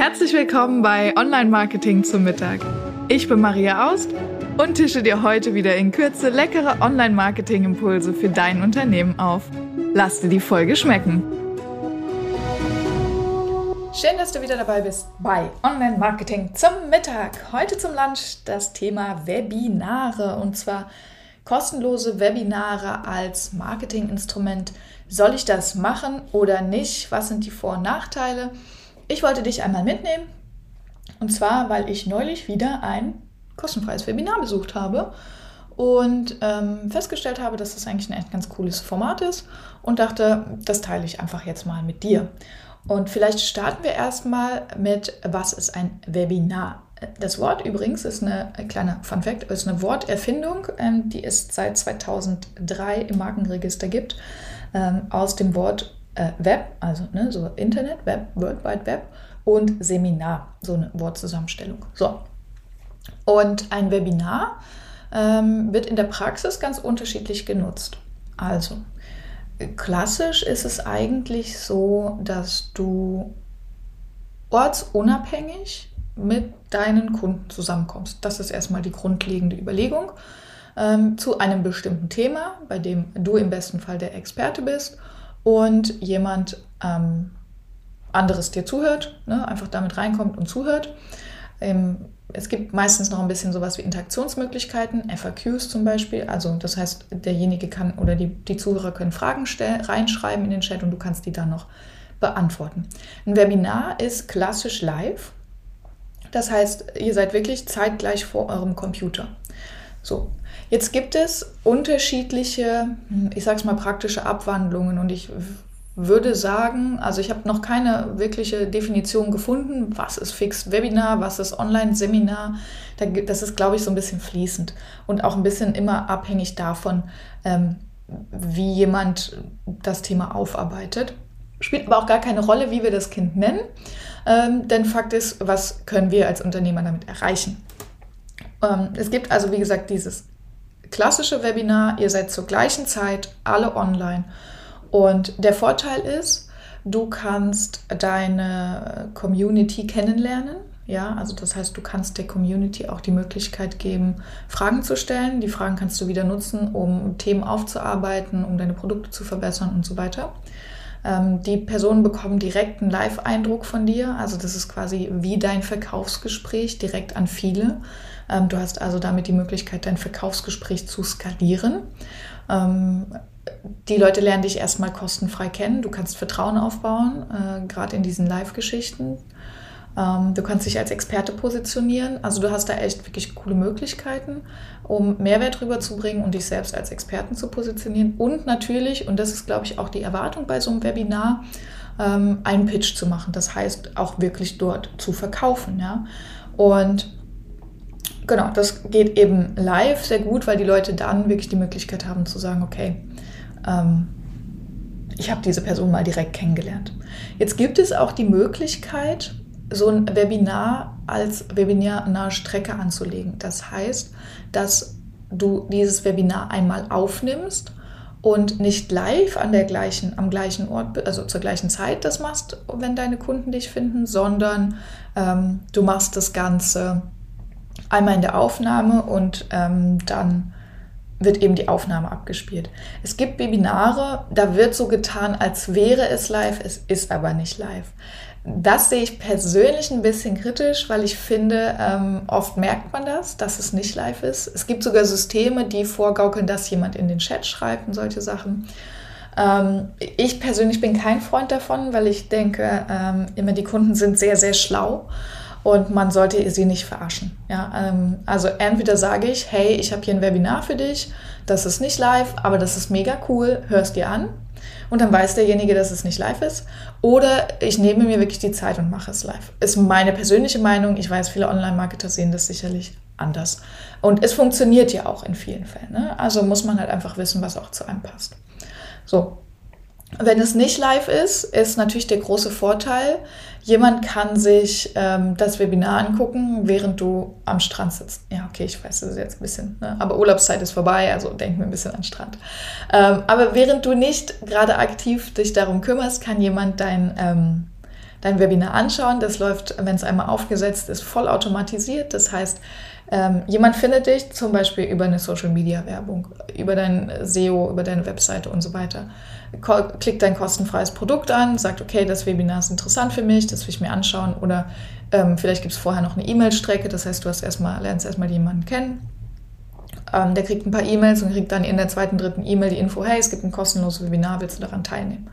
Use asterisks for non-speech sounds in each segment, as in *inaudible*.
Herzlich willkommen bei Online Marketing zum Mittag. Ich bin Maria Aust und tische dir heute wieder in Kürze leckere Online Marketing Impulse für dein Unternehmen auf. Lass dir die Folge schmecken. Schön, dass du wieder dabei bist bei Online Marketing zum Mittag. Heute zum Lunch das Thema Webinare und zwar kostenlose Webinare als Marketinginstrument. Soll ich das machen oder nicht? Was sind die Vor- und Nachteile? Ich wollte dich einmal mitnehmen und zwar, weil ich neulich wieder ein kostenfreies Webinar besucht habe und ähm, festgestellt habe, dass das eigentlich ein echt ganz cooles Format ist und dachte, das teile ich einfach jetzt mal mit dir. Und vielleicht starten wir erstmal mit, was ist ein Webinar? Das Wort übrigens ist eine kleine Fun Fact, ist eine Worterfindung, ähm, die es seit 2003 im Markenregister gibt, ähm, aus dem Wort äh, Web, also ne, so Internet, Web, World Wide Web und Seminar, so eine Wortzusammenstellung. So. Und ein Webinar ähm, wird in der Praxis ganz unterschiedlich genutzt. Also, klassisch ist es eigentlich so, dass du ortsunabhängig mit deinen Kunden zusammenkommst. Das ist erstmal die grundlegende Überlegung ähm, zu einem bestimmten Thema, bei dem du im besten Fall der Experte bist und jemand ähm, anderes dir zuhört, ne, einfach damit reinkommt und zuhört. Ähm, es gibt meistens noch ein bisschen sowas wie Interaktionsmöglichkeiten, FAQs zum Beispiel. Also das heißt, derjenige kann oder die, die Zuhörer können Fragen reinschreiben in den Chat und du kannst die dann noch beantworten. Ein Webinar ist klassisch live. Das heißt, ihr seid wirklich zeitgleich vor eurem Computer. So, jetzt gibt es unterschiedliche, ich sag's mal, praktische Abwandlungen und ich würde sagen, also ich habe noch keine wirkliche Definition gefunden, was ist Fixed Webinar, was ist Online-Seminar. Das ist, glaube ich, so ein bisschen fließend und auch ein bisschen immer abhängig davon, ähm, wie jemand das Thema aufarbeitet. Spielt aber auch gar keine Rolle, wie wir das Kind nennen, ähm, denn Fakt ist, was können wir als Unternehmer damit erreichen? Ähm, es gibt also, wie gesagt, dieses klassische Webinar, ihr seid zur gleichen Zeit alle online und der Vorteil ist, du kannst deine Community kennenlernen. Ja, also das heißt, du kannst der Community auch die Möglichkeit geben, Fragen zu stellen. Die Fragen kannst du wieder nutzen, um Themen aufzuarbeiten, um deine Produkte zu verbessern und so weiter. Ähm, die Personen bekommen direkt einen Live-Eindruck von dir. Also das ist quasi wie dein Verkaufsgespräch direkt an viele. Ähm, du hast also damit die Möglichkeit, dein Verkaufsgespräch zu skalieren. Ähm, die Leute lernen dich erstmal kostenfrei kennen. Du kannst Vertrauen aufbauen, äh, gerade in diesen Live-Geschichten. Ähm, du kannst dich als Experte positionieren. Also du hast da echt wirklich coole Möglichkeiten, um Mehrwert rüberzubringen und dich selbst als Experten zu positionieren. Und natürlich, und das ist, glaube ich, auch die Erwartung bei so einem Webinar, einen Pitch zu machen. Das heißt, auch wirklich dort zu verkaufen. Ja? Und genau, das geht eben live sehr gut, weil die Leute dann wirklich die Möglichkeit haben zu sagen, okay, ähm, ich habe diese Person mal direkt kennengelernt. Jetzt gibt es auch die Möglichkeit, so ein Webinar als Webinar-Strecke anzulegen. Das heißt, dass du dieses Webinar einmal aufnimmst und nicht live an der gleichen, am gleichen Ort, also zur gleichen Zeit das machst, wenn deine Kunden dich finden, sondern ähm, du machst das Ganze einmal in der Aufnahme und ähm, dann wird eben die Aufnahme abgespielt. Es gibt Webinare, da wird so getan, als wäre es live, es ist aber nicht live. Das sehe ich persönlich ein bisschen kritisch, weil ich finde, ähm, oft merkt man das, dass es nicht live ist. Es gibt sogar Systeme, die vorgaukeln, dass jemand in den Chat schreibt und solche Sachen. Ähm, ich persönlich bin kein Freund davon, weil ich denke, ähm, immer die Kunden sind sehr, sehr schlau und man sollte sie nicht verarschen. Ja, ähm, also entweder sage ich, hey, ich habe hier ein Webinar für dich, das ist nicht live, aber das ist mega cool, hörst dir an. Und dann weiß derjenige, dass es nicht live ist. Oder ich nehme mir wirklich die Zeit und mache es live. Ist meine persönliche Meinung. Ich weiß, viele Online-Marketer sehen das sicherlich anders. Und es funktioniert ja auch in vielen Fällen. Ne? Also muss man halt einfach wissen, was auch zu einem passt. So, wenn es nicht live ist, ist natürlich der große Vorteil, jemand kann sich ähm, das Webinar angucken, während du am Strand sitzt. Ja, okay, ich weiß, das ist jetzt ein bisschen, ne? aber Urlaubszeit ist vorbei, also denk mir ein bisschen an Strand. Ähm, aber während du nicht gerade aktiv dich darum kümmerst, kann jemand dein, ähm, dein Webinar anschauen. Das läuft, wenn es einmal aufgesetzt ist, vollautomatisiert. Das heißt, ähm, jemand findet dich zum Beispiel über eine Social-Media-Werbung, über dein SEO, über deine Webseite und so weiter. Klickt dein kostenfreies Produkt an, sagt, okay, das Webinar ist interessant für mich, das will ich mir anschauen. Oder ähm, vielleicht gibt es vorher noch eine E-Mail-Strecke, das heißt, du hast erstmal, lernst erstmal jemanden kennen. Ähm, der kriegt ein paar E-Mails und kriegt dann in der zweiten, dritten E-Mail die Info, hey, es gibt ein kostenloses Webinar, willst du daran teilnehmen?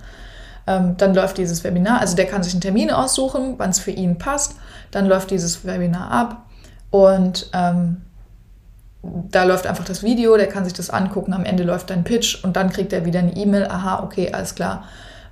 Ähm, dann läuft dieses Webinar, also der kann sich einen Termin aussuchen, wann es für ihn passt. Dann läuft dieses Webinar ab und ähm, da läuft einfach das Video, der kann sich das angucken, am Ende läuft dein Pitch und dann kriegt er wieder eine E-Mail, aha, okay, alles klar,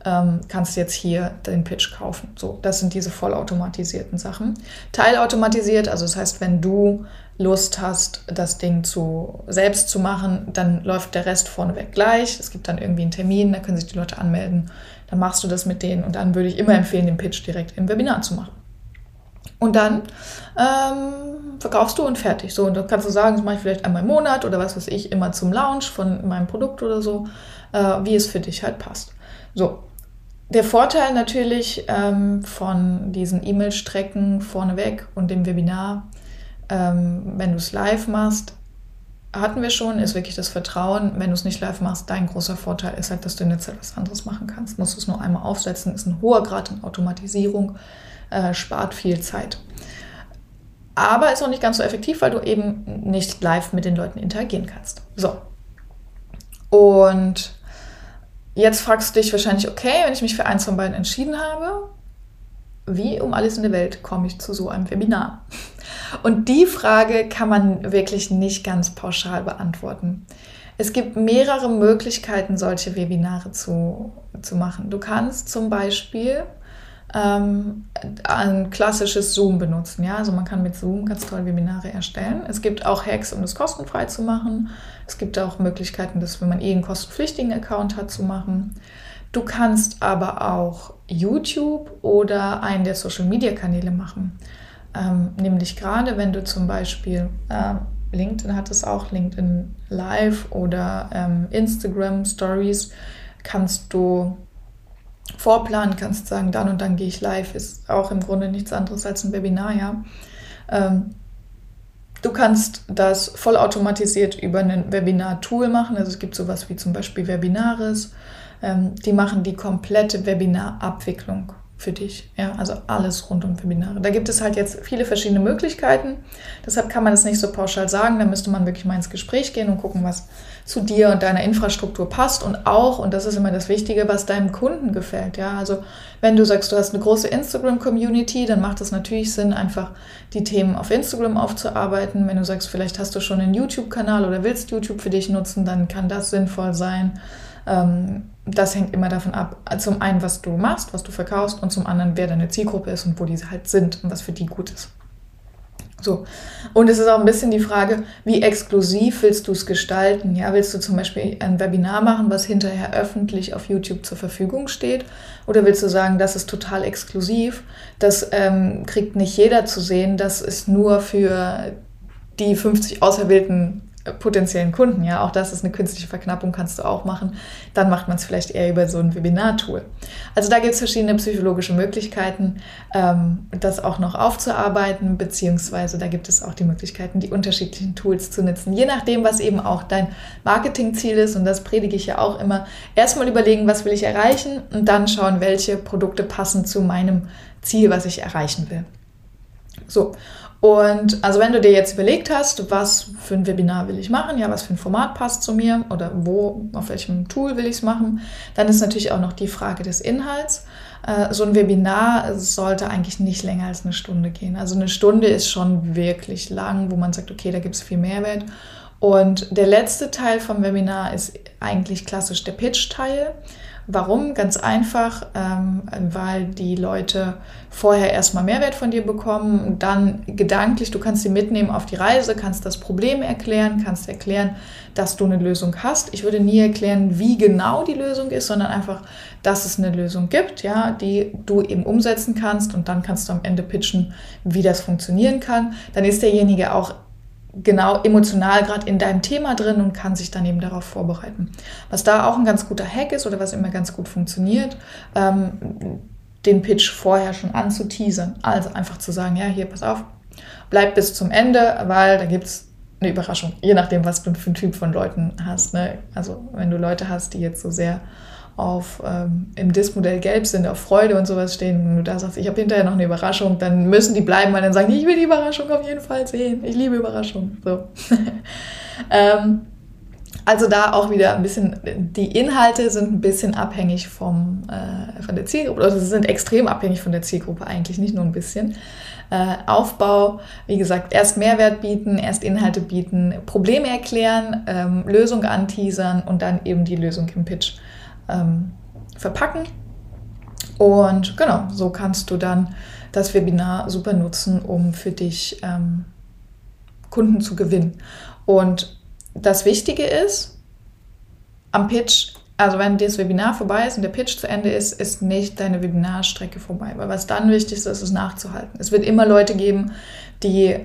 ähm, kannst jetzt hier den Pitch kaufen. So, das sind diese vollautomatisierten Sachen. Teilautomatisiert, also das heißt, wenn du Lust hast, das Ding zu, selbst zu machen, dann läuft der Rest vorneweg gleich. Es gibt dann irgendwie einen Termin, da können sich die Leute anmelden, dann machst du das mit denen und dann würde ich immer empfehlen, den Pitch direkt im Webinar zu machen. Und dann ähm, verkaufst du und fertig. So, und dann kannst du sagen, das mache ich vielleicht einmal im Monat oder was weiß ich, immer zum Launch von meinem Produkt oder so, äh, wie es für dich halt passt. So, der Vorteil natürlich ähm, von diesen E-Mail-Strecken vorneweg und dem Webinar, ähm, wenn du es live machst, hatten wir schon, ist wirklich das Vertrauen. Wenn du es nicht live machst, dein großer Vorteil ist halt, dass du in der Zeit was anderes machen kannst. Musst du es nur einmal aufsetzen, ist ein hoher Grad an Automatisierung äh, spart viel Zeit. Aber ist auch nicht ganz so effektiv, weil du eben nicht live mit den Leuten interagieren kannst. So. Und jetzt fragst du dich wahrscheinlich, okay, wenn ich mich für eins von beiden entschieden habe, wie um alles in der Welt komme ich zu so einem Webinar? Und die Frage kann man wirklich nicht ganz pauschal beantworten. Es gibt mehrere Möglichkeiten, solche Webinare zu, zu machen. Du kannst zum Beispiel ähm, ein klassisches Zoom benutzen. Ja? Also man kann mit Zoom ganz toll Webinare erstellen. Es gibt auch Hacks, um das kostenfrei zu machen. Es gibt auch Möglichkeiten, das, wenn man eh einen kostenpflichtigen Account hat, zu machen. Du kannst aber auch YouTube oder einen der Social-Media-Kanäle machen. Ähm, nämlich gerade, wenn du zum Beispiel äh, LinkedIn hat es auch, LinkedIn Live oder ähm, Instagram Stories, kannst du vorplanen kannst, sagen, dann und dann gehe ich live, ist auch im Grunde nichts anderes als ein Webinar, ja. Ähm, du kannst das vollautomatisiert über ein Webinar-Tool machen. Also es gibt sowas wie zum Beispiel Webinaris. Ähm, die machen die komplette Webinar-Abwicklung für dich. Ja, also alles rund um Webinare. Da gibt es halt jetzt viele verschiedene Möglichkeiten. Deshalb kann man das nicht so pauschal sagen. Da müsste man wirklich mal ins Gespräch gehen und gucken, was zu dir und deiner Infrastruktur passt und auch, und das ist immer das Wichtige, was deinem Kunden gefällt. Ja, also wenn du sagst, du hast eine große Instagram-Community, dann macht es natürlich Sinn, einfach die Themen auf Instagram aufzuarbeiten. Wenn du sagst, vielleicht hast du schon einen YouTube-Kanal oder willst YouTube für dich nutzen, dann kann das sinnvoll sein. Ähm, das hängt immer davon ab, zum einen, was du machst, was du verkaufst und zum anderen, wer deine Zielgruppe ist und wo diese halt sind und was für die gut ist. So. Und es ist auch ein bisschen die Frage, wie exklusiv willst du es gestalten? Ja, willst du zum Beispiel ein Webinar machen, was hinterher öffentlich auf YouTube zur Verfügung steht? Oder willst du sagen, das ist total exklusiv, das ähm, kriegt nicht jeder zu sehen, das ist nur für die 50 auserwählten potenziellen Kunden. Ja, auch das ist eine künstliche Verknappung, kannst du auch machen. Dann macht man es vielleicht eher über so ein Webinar-Tool. Also da gibt es verschiedene psychologische Möglichkeiten, ähm, das auch noch aufzuarbeiten, beziehungsweise da gibt es auch die Möglichkeiten, die unterschiedlichen Tools zu nutzen, je nachdem, was eben auch dein Marketingziel ist. Und das predige ich ja auch immer. Erstmal überlegen, was will ich erreichen und dann schauen, welche Produkte passen zu meinem Ziel, was ich erreichen will. So, und also wenn du dir jetzt überlegt hast, was für ein Webinar will ich machen, ja, was für ein Format passt zu mir oder wo, auf welchem Tool will ich es machen, dann ist natürlich auch noch die Frage des Inhalts. Äh, so ein Webinar sollte eigentlich nicht länger als eine Stunde gehen. Also eine Stunde ist schon wirklich lang, wo man sagt, okay, da gibt es viel Mehrwert. Und der letzte Teil vom Webinar ist eigentlich klassisch der Pitch-Teil. Warum? Ganz einfach, ähm, weil die Leute vorher erstmal Mehrwert von dir bekommen dann gedanklich, du kannst sie mitnehmen auf die Reise, kannst das Problem erklären, kannst erklären, dass du eine Lösung hast. Ich würde nie erklären, wie genau die Lösung ist, sondern einfach, dass es eine Lösung gibt, ja, die du eben umsetzen kannst und dann kannst du am Ende pitchen, wie das funktionieren kann. Dann ist derjenige auch genau emotional gerade in deinem Thema drin und kann sich dann eben darauf vorbereiten. Was da auch ein ganz guter Hack ist oder was immer ganz gut funktioniert, ähm, den Pitch vorher schon anzuteasern. Also einfach zu sagen, ja, hier, pass auf, bleib bis zum Ende, weil da gibt es eine Überraschung, je nachdem, was du für einen Typ von Leuten hast. Ne? Also wenn du Leute hast, die jetzt so sehr auf ähm, im Dis-Modell gelb sind, auf Freude und sowas stehen, und du da sagst, ich habe hinterher noch eine Überraschung, dann müssen die bleiben, weil dann sagen, ich will die Überraschung auf jeden Fall sehen. Ich liebe Überraschungen. So. *laughs* ähm, also da auch wieder ein bisschen, die Inhalte sind ein bisschen abhängig vom, äh, von der Zielgruppe, oder sie sind extrem abhängig von der Zielgruppe eigentlich, nicht nur ein bisschen. Äh, Aufbau, wie gesagt, erst Mehrwert bieten, erst Inhalte bieten, Probleme erklären, ähm, Lösung anteasern und dann eben die Lösung im Pitch ähm, verpacken. Und genau, so kannst du dann das Webinar super nutzen, um für dich ähm, Kunden zu gewinnen. Und das Wichtige ist, am Pitch, also wenn das Webinar vorbei ist und der Pitch zu Ende ist, ist nicht deine Webinarstrecke vorbei. Weil was dann wichtig ist, ist es nachzuhalten. Es wird immer Leute geben, die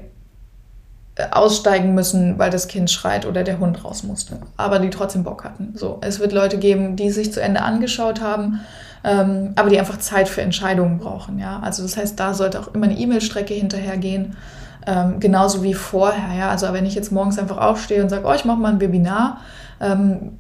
aussteigen müssen, weil das Kind schreit oder der Hund raus musste, aber die trotzdem Bock hatten. So, es wird Leute geben, die sich zu Ende angeschaut haben, ähm, aber die einfach Zeit für Entscheidungen brauchen. Ja, also das heißt, da sollte auch immer eine E-Mail-Strecke hinterhergehen ähm, genauso wie vorher. Ja? Also wenn ich jetzt morgens einfach aufstehe und sage, oh, ich mache mal ein Webinar, ähm,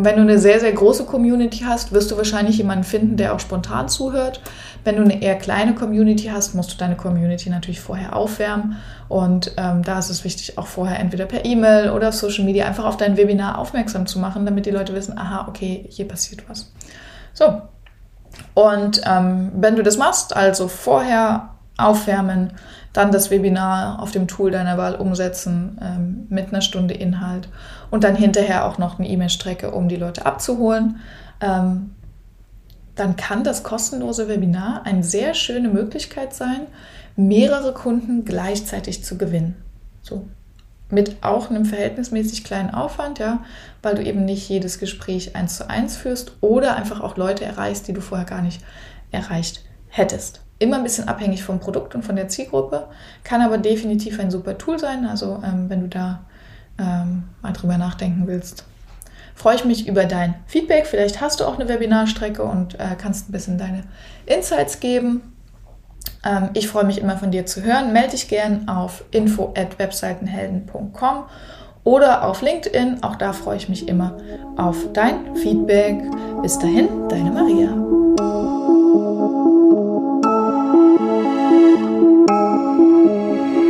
wenn du eine sehr, sehr große Community hast, wirst du wahrscheinlich jemanden finden, der auch spontan zuhört. Wenn du eine eher kleine Community hast, musst du deine Community natürlich vorher aufwärmen. Und ähm, da ist es wichtig, auch vorher entweder per E-Mail oder Social Media einfach auf dein Webinar aufmerksam zu machen, damit die Leute wissen, aha, okay, hier passiert was. So. Und ähm, wenn du das machst, also vorher aufwärmen, dann das Webinar auf dem Tool deiner Wahl umsetzen ähm, mit einer Stunde Inhalt und dann hinterher auch noch eine E-Mail-Strecke, um die Leute abzuholen. Ähm, dann kann das kostenlose Webinar eine sehr schöne Möglichkeit sein, mehrere Kunden gleichzeitig zu gewinnen. So. Mit auch einem verhältnismäßig kleinen Aufwand, ja, weil du eben nicht jedes Gespräch eins zu eins führst oder einfach auch Leute erreichst, die du vorher gar nicht erreicht hättest immer ein bisschen abhängig vom Produkt und von der Zielgruppe, kann aber definitiv ein super Tool sein. Also ähm, wenn du da ähm, mal drüber nachdenken willst, freue ich mich über dein Feedback. Vielleicht hast du auch eine Webinarstrecke und äh, kannst ein bisschen deine Insights geben. Ähm, ich freue mich immer von dir zu hören. Melde dich gern auf info at webseitenhelden.com oder auf LinkedIn. Auch da freue ich mich immer auf dein Feedback. Bis dahin, deine Maria.